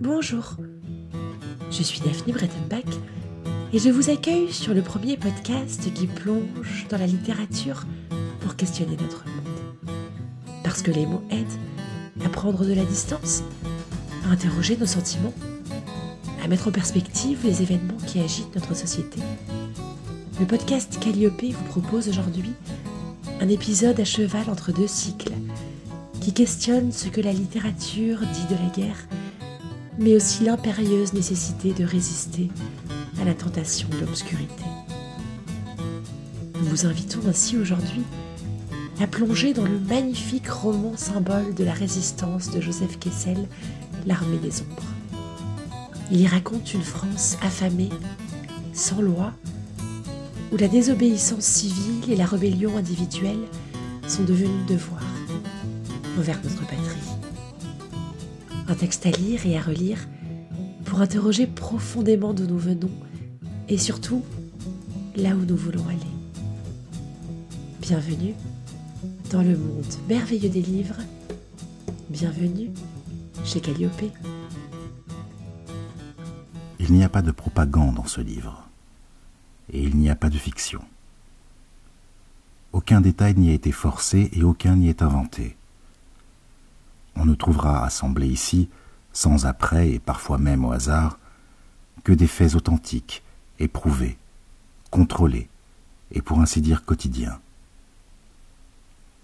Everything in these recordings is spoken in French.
Bonjour, je suis Daphne Brettenbach et je vous accueille sur le premier podcast qui plonge dans la littérature pour questionner notre monde. Parce que les mots aident à prendre de la distance, à interroger nos sentiments, à mettre en perspective les événements qui agitent notre société. Le podcast Calliope vous propose aujourd'hui un épisode à cheval entre deux cycles qui questionne ce que la littérature dit de la guerre, mais aussi l'impérieuse nécessité de résister à la tentation de l'obscurité. Nous vous invitons ainsi aujourd'hui à plonger dans le magnifique roman symbole de la résistance de Joseph Kessel, L'armée des ombres. Il y raconte une France affamée, sans loi, où la désobéissance civile et la rébellion individuelle sont devenues devoirs envers notre patrie. Un texte à lire et à relire pour interroger profondément d'où nous venons et surtout là où nous voulons aller. Bienvenue dans le monde merveilleux des livres. Bienvenue chez Calliope. Il n'y a pas de propagande dans ce livre. Et il n'y a pas de fiction. Aucun détail n'y a été forcé et aucun n'y est inventé. On ne trouvera assemblé ici, sans après et parfois même au hasard, que des faits authentiques, éprouvés, contrôlés et pour ainsi dire quotidiens.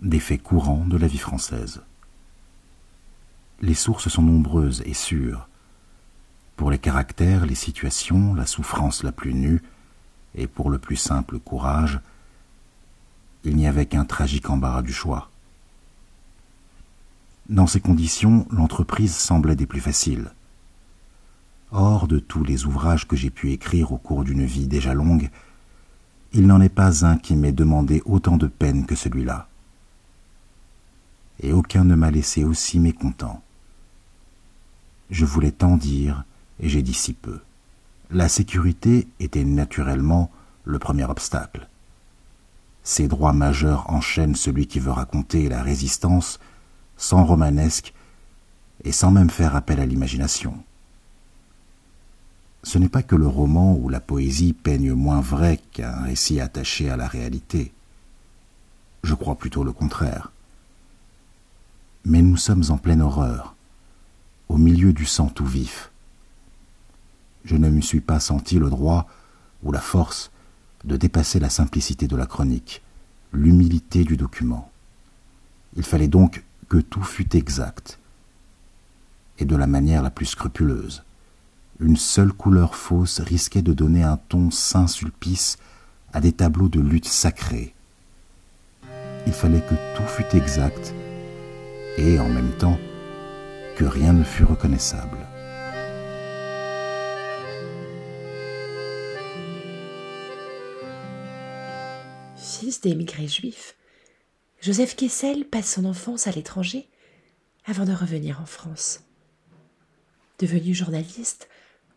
Des faits courants de la vie française. Les sources sont nombreuses et sûres. Pour les caractères, les situations, la souffrance la plus nue, et pour le plus simple courage, il n'y avait qu'un tragique embarras du choix. Dans ces conditions, l'entreprise semblait des plus faciles. Or, de tous les ouvrages que j'ai pu écrire au cours d'une vie déjà longue, il n'en est pas un qui m'ait demandé autant de peine que celui-là. Et aucun ne m'a laissé aussi mécontent. Je voulais tant dire, et j'ai dit si peu. La sécurité était naturellement le premier obstacle. Ces droits majeurs enchaînent celui qui veut raconter la résistance sans romanesque et sans même faire appel à l'imagination. Ce n'est pas que le roman ou la poésie peignent moins vrai qu'un récit attaché à la réalité. Je crois plutôt le contraire. Mais nous sommes en pleine horreur, au milieu du sang tout vif. Je ne me suis pas senti le droit ou la force de dépasser la simplicité de la chronique, l'humilité du document. Il fallait donc que tout fût exact, et de la manière la plus scrupuleuse. Une seule couleur fausse risquait de donner un ton Saint-Sulpice à des tableaux de lutte sacrée. Il fallait que tout fût exact, et en même temps que rien ne fût reconnaissable. Fils d'émigrés juifs, Joseph Kessel passe son enfance à l'étranger avant de revenir en France. Devenu journaliste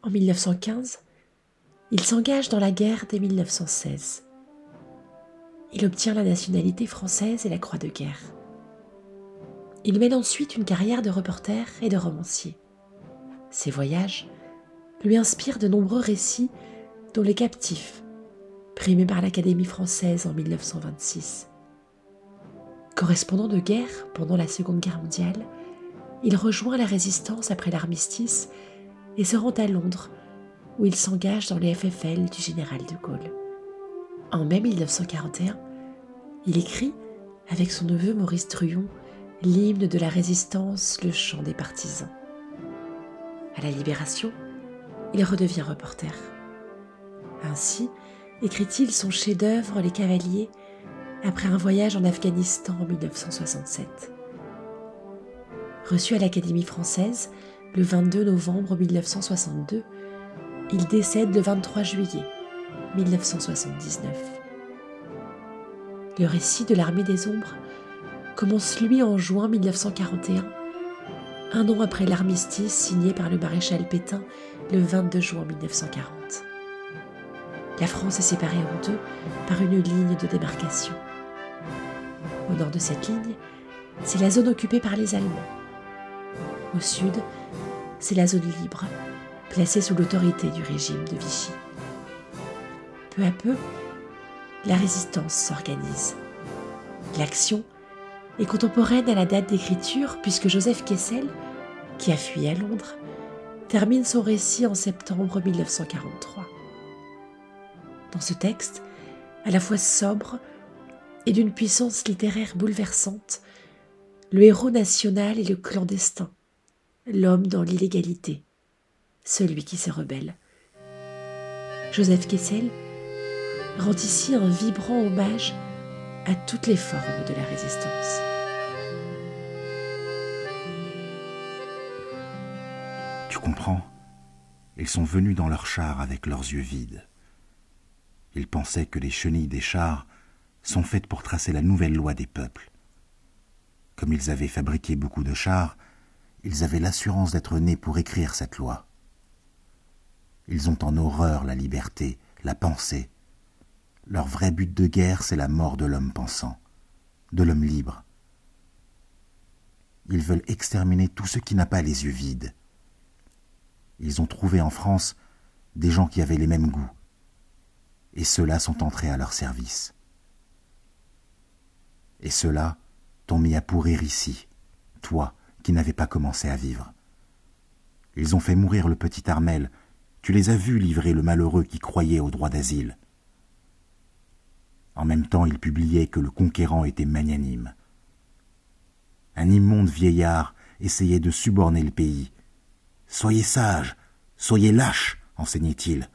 en 1915, il s'engage dans la guerre dès 1916. Il obtient la nationalité française et la croix de guerre. Il mène ensuite une carrière de reporter et de romancier. Ses voyages lui inspirent de nombreux récits, dont Les Captifs, primé par l'Académie française en 1926. Correspondant de guerre pendant la Seconde Guerre mondiale, il rejoint la résistance après l'armistice et se rend à Londres, où il s'engage dans les FFL du général de Gaulle. En mai 1941, il écrit, avec son neveu Maurice Truon, l'hymne de la résistance, le chant des partisans. À la Libération, il redevient reporter. Ainsi écrit-il son chef-d'œuvre Les Cavaliers après un voyage en Afghanistan en 1967. Reçu à l'Académie française le 22 novembre 1962, il décède le 23 juillet 1979. Le récit de l'armée des ombres commence lui en juin 1941, un an après l'armistice signé par le maréchal Pétain le 22 juin 1940. La France est séparée en deux par une ligne de démarcation. Au nord de cette ligne, c'est la zone occupée par les Allemands. Au sud, c'est la zone libre, placée sous l'autorité du régime de Vichy. Peu à peu, la résistance s'organise. L'action est contemporaine à la date d'écriture puisque Joseph Kessel, qui a fui à Londres, termine son récit en septembre 1943. Dans ce texte, à la fois sobre et d'une puissance littéraire bouleversante, le héros national est le clandestin, l'homme dans l'illégalité, celui qui se rebelle. Joseph Kessel rend ici un vibrant hommage à toutes les formes de la résistance. Tu comprends? Ils sont venus dans leurs chars avec leurs yeux vides. Ils pensaient que les chenilles des chars sont faites pour tracer la nouvelle loi des peuples. Comme ils avaient fabriqué beaucoup de chars, ils avaient l'assurance d'être nés pour écrire cette loi. Ils ont en horreur la liberté, la pensée, leur vrai but de guerre, c'est la mort de l'homme pensant, de l'homme libre. Ils veulent exterminer tout ce qui n'a pas les yeux vides. Ils ont trouvé en France des gens qui avaient les mêmes goûts, et ceux-là sont entrés à leur service. Et ceux-là t'ont mis à pourrir ici, toi qui n'avais pas commencé à vivre. Ils ont fait mourir le petit Armel, tu les as vus livrer le malheureux qui croyait au droit d'asile. En même temps, il publiait que le conquérant était magnanime. Un immonde vieillard essayait de suborner le pays. Soyez sage, soyez lâche, enseignait-il.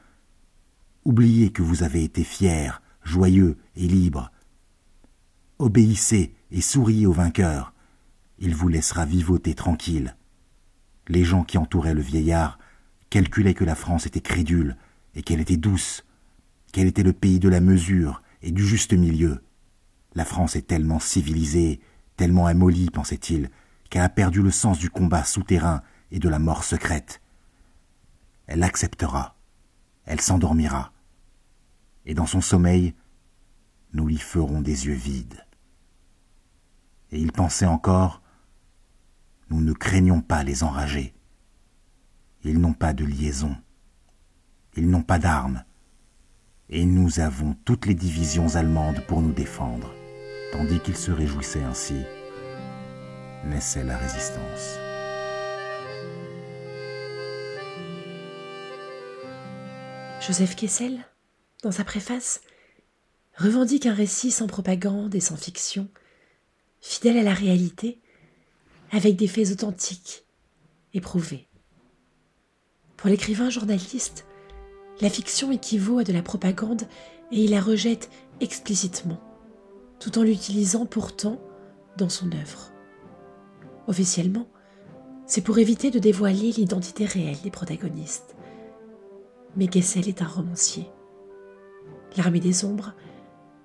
Oubliez que vous avez été fier, joyeux et libre. Obéissez et souriez au vainqueur. Il vous laissera vivoter tranquille. Les gens qui entouraient le vieillard calculaient que la France était crédule et qu'elle était douce, qu'elle était le pays de la mesure et du juste milieu. La France est tellement civilisée, tellement amollie, pensait-il, qu'elle a perdu le sens du combat souterrain et de la mort secrète. Elle acceptera, elle s'endormira, et dans son sommeil, nous lui ferons des yeux vides. Et il pensait encore, nous ne craignons pas les enragés. Ils n'ont pas de liaison, ils n'ont pas d'armes, et nous avons toutes les divisions allemandes pour nous défendre. Tandis qu'il se réjouissait ainsi, naissait la résistance. Joseph Kessel, dans sa préface, revendique un récit sans propagande et sans fiction, fidèle à la réalité, avec des faits authentiques, éprouvés. Pour l'écrivain journaliste, la fiction équivaut à de la propagande et il la rejette explicitement, tout en l'utilisant pourtant dans son œuvre. Officiellement, c'est pour éviter de dévoiler l'identité réelle des protagonistes. Mais Gessel est un romancier. L'armée des ombres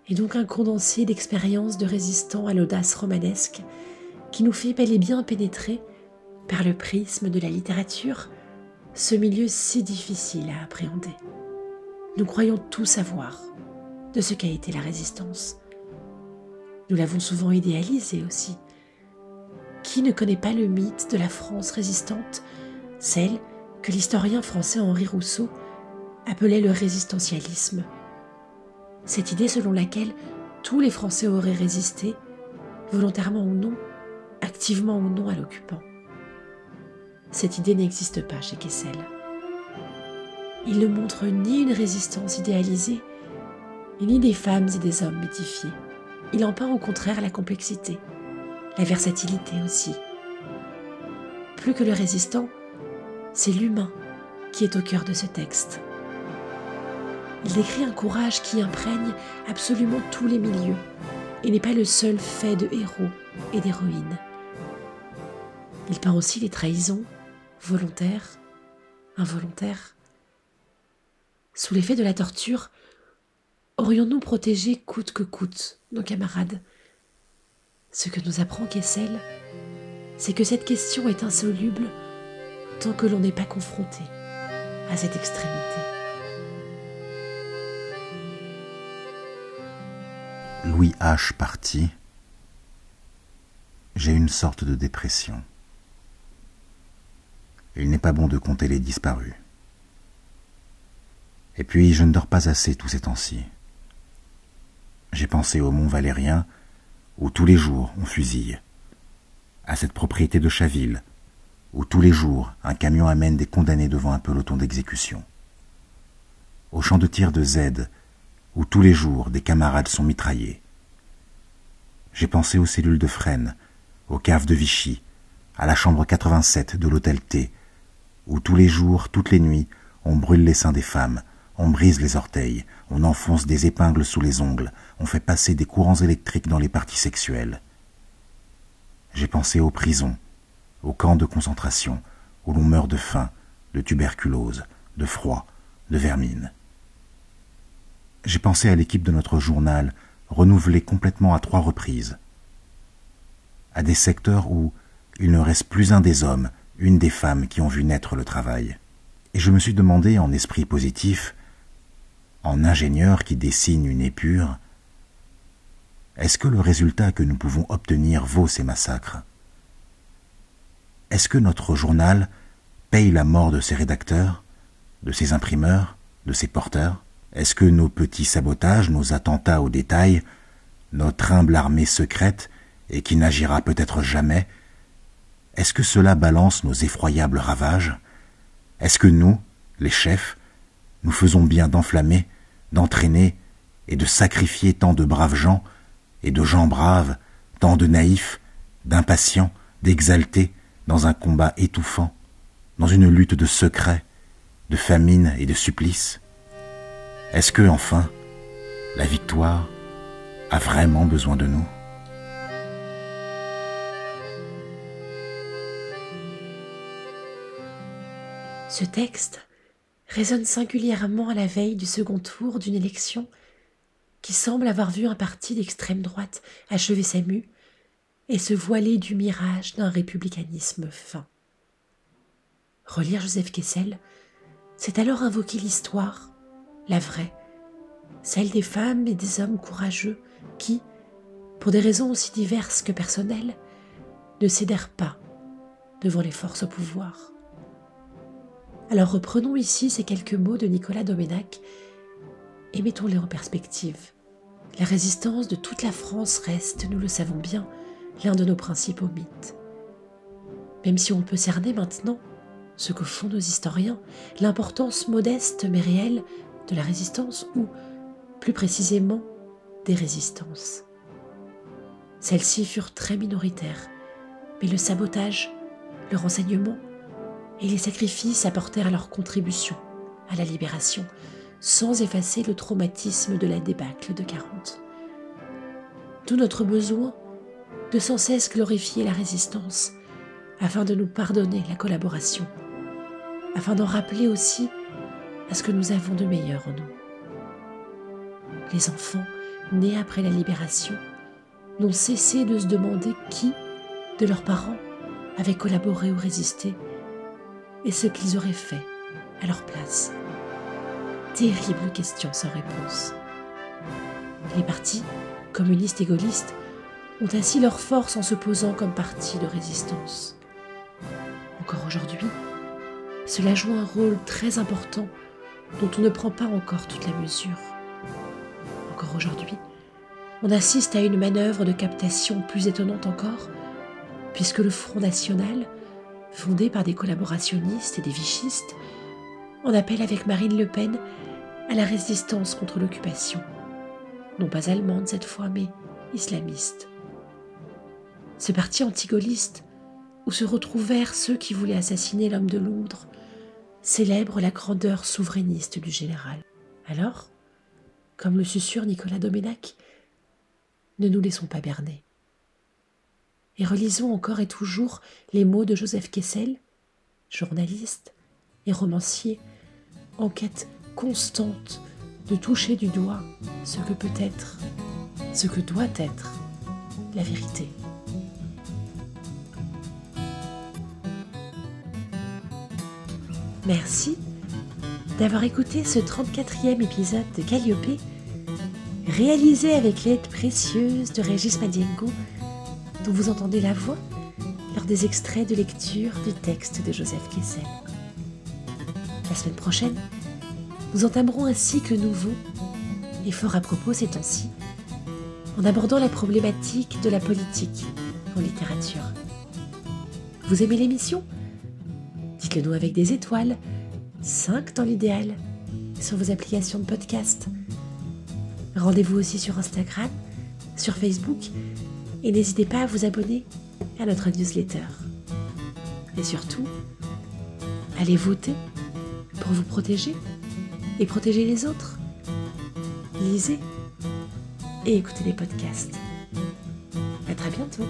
est donc un condensé d'expériences de résistants à l'audace romanesque qui nous fait bel et bien pénétrer, par le prisme de la littérature, ce milieu si difficile à appréhender. Nous croyons tout savoir de ce qu'a été la résistance. Nous l'avons souvent idéalisé aussi. Qui ne connaît pas le mythe de la France résistante, celle que l'historien français Henri Rousseau appelait le résistentialisme Cette idée selon laquelle tous les Français auraient résisté, volontairement ou non, activement ou non à l'occupant. Cette idée n'existe pas chez Kessel. Il ne montre ni une résistance idéalisée, ni des femmes et des hommes mythifiés. Il en peint au contraire la complexité, la versatilité aussi. Plus que le résistant, c'est l'humain qui est au cœur de ce texte. Il décrit un courage qui imprègne absolument tous les milieux et n'est pas le seul fait de héros et d'héroïnes. Il peint aussi les trahisons, volontaire, involontaire. Sous l'effet de la torture, aurions-nous protégé coûte que coûte nos camarades? Ce que nous apprend Kessel, c'est que cette question est insoluble tant que l'on n'est pas confronté à cette extrémité. Louis H. parti, j'ai une sorte de dépression. il n'est pas bon de compter les disparus. Et puis je ne dors pas assez tous ces temps-ci. J'ai pensé au mont Valérien, où tous les jours on fusille, à cette propriété de Chaville, où tous les jours un camion amène des condamnés devant un peloton d'exécution, au champ de tir de Z, où tous les jours des camarades sont mitraillés. J'ai pensé aux cellules de Fresnes, aux caves de Vichy, à la chambre 87 de l'hôtel T, où tous les jours, toutes les nuits, on brûle les seins des femmes, on brise les orteils, on enfonce des épingles sous les ongles, on fait passer des courants électriques dans les parties sexuelles. J'ai pensé aux prisons, aux camps de concentration, où l'on meurt de faim, de tuberculose, de froid, de vermine. J'ai pensé à l'équipe de notre journal, renouvelée complètement à trois reprises, à des secteurs où il ne reste plus un des hommes, une des femmes qui ont vu naître le travail. Et je me suis demandé en esprit positif en ingénieur qui dessine une épure, est-ce que le résultat que nous pouvons obtenir vaut ces massacres? Est-ce que notre journal paye la mort de ses rédacteurs, de ses imprimeurs, de ses porteurs? Est-ce que nos petits sabotages, nos attentats au détail, notre humble armée secrète, et qui n'agira peut-être jamais, est-ce que cela balance nos effroyables ravages? Est-ce que nous, les chefs, nous faisons bien d'enflammer d'entraîner et de sacrifier tant de braves gens, et de gens braves, tant de naïfs, d'impatients, d'exaltés, dans un combat étouffant, dans une lutte de secret, de famine et de supplice Est-ce que, enfin, la victoire a vraiment besoin de nous? Ce texte résonne singulièrement à la veille du second tour d'une élection qui semble avoir vu un parti d'extrême droite achever sa mue et se voiler du mirage d'un républicanisme fin. Relire Joseph Kessel, c'est alors invoquer l'histoire, la vraie, celle des femmes et des hommes courageux qui, pour des raisons aussi diverses que personnelles, ne cédèrent pas devant les forces au pouvoir. Alors reprenons ici ces quelques mots de Nicolas Doménac et mettons-les en perspective. La résistance de toute la France reste, nous le savons bien, l'un de nos principaux mythes. Même si on peut cerner maintenant, ce que font nos historiens, l'importance modeste mais réelle de la résistance ou, plus précisément, des résistances. Celles-ci furent très minoritaires, mais le sabotage, le renseignement, et les sacrifices apportèrent leur contribution à la libération, sans effacer le traumatisme de la débâcle de 40. Tout notre besoin de sans cesse glorifier la résistance, afin de nous pardonner la collaboration, afin d'en rappeler aussi à ce que nous avons de meilleur en nous. Les enfants, nés après la libération, n'ont cessé de se demander qui, de leurs parents, avait collaboré ou résisté et ce qu'ils auraient fait à leur place. Terrible question sans réponse. Les partis, communistes et gaullistes, ont ainsi leur force en se posant comme parti de résistance. Encore aujourd'hui, cela joue un rôle très important dont on ne prend pas encore toute la mesure. Encore aujourd'hui, on assiste à une manœuvre de captation plus étonnante encore, puisque le Front National fondée par des collaborationnistes et des vichistes, en appelle avec Marine Le Pen à la résistance contre l'occupation, non pas allemande cette fois, mais islamiste. Ce parti antigoliste, où se retrouvèrent ceux qui voulaient assassiner l'homme de Londres, célèbre la grandeur souverainiste du général. Alors, comme le susurre Nicolas Doménac, ne nous laissons pas berner et relisons encore et toujours les mots de Joseph Kessel, journaliste et romancier, en quête constante de toucher du doigt ce que peut être, ce que doit être la vérité. Merci d'avoir écouté ce 34e épisode de Calliope, réalisé avec l'aide précieuse de Régis Madiengo dont vous entendez la voix par des extraits de lecture du texte de Joseph Kessel. La semaine prochaine, nous entamerons un cycle nouveau et fort à propos ces temps-ci, en abordant la problématique de la politique en littérature. Vous aimez l'émission? Dites-le nous avec des étoiles, 5 dans l'idéal, sur vos applications de podcast. Rendez-vous aussi sur Instagram, sur Facebook, et n'hésitez pas à vous abonner à notre newsletter. Et surtout, allez voter pour vous protéger et protéger les autres. Lisez et écoutez les podcasts. À très bientôt.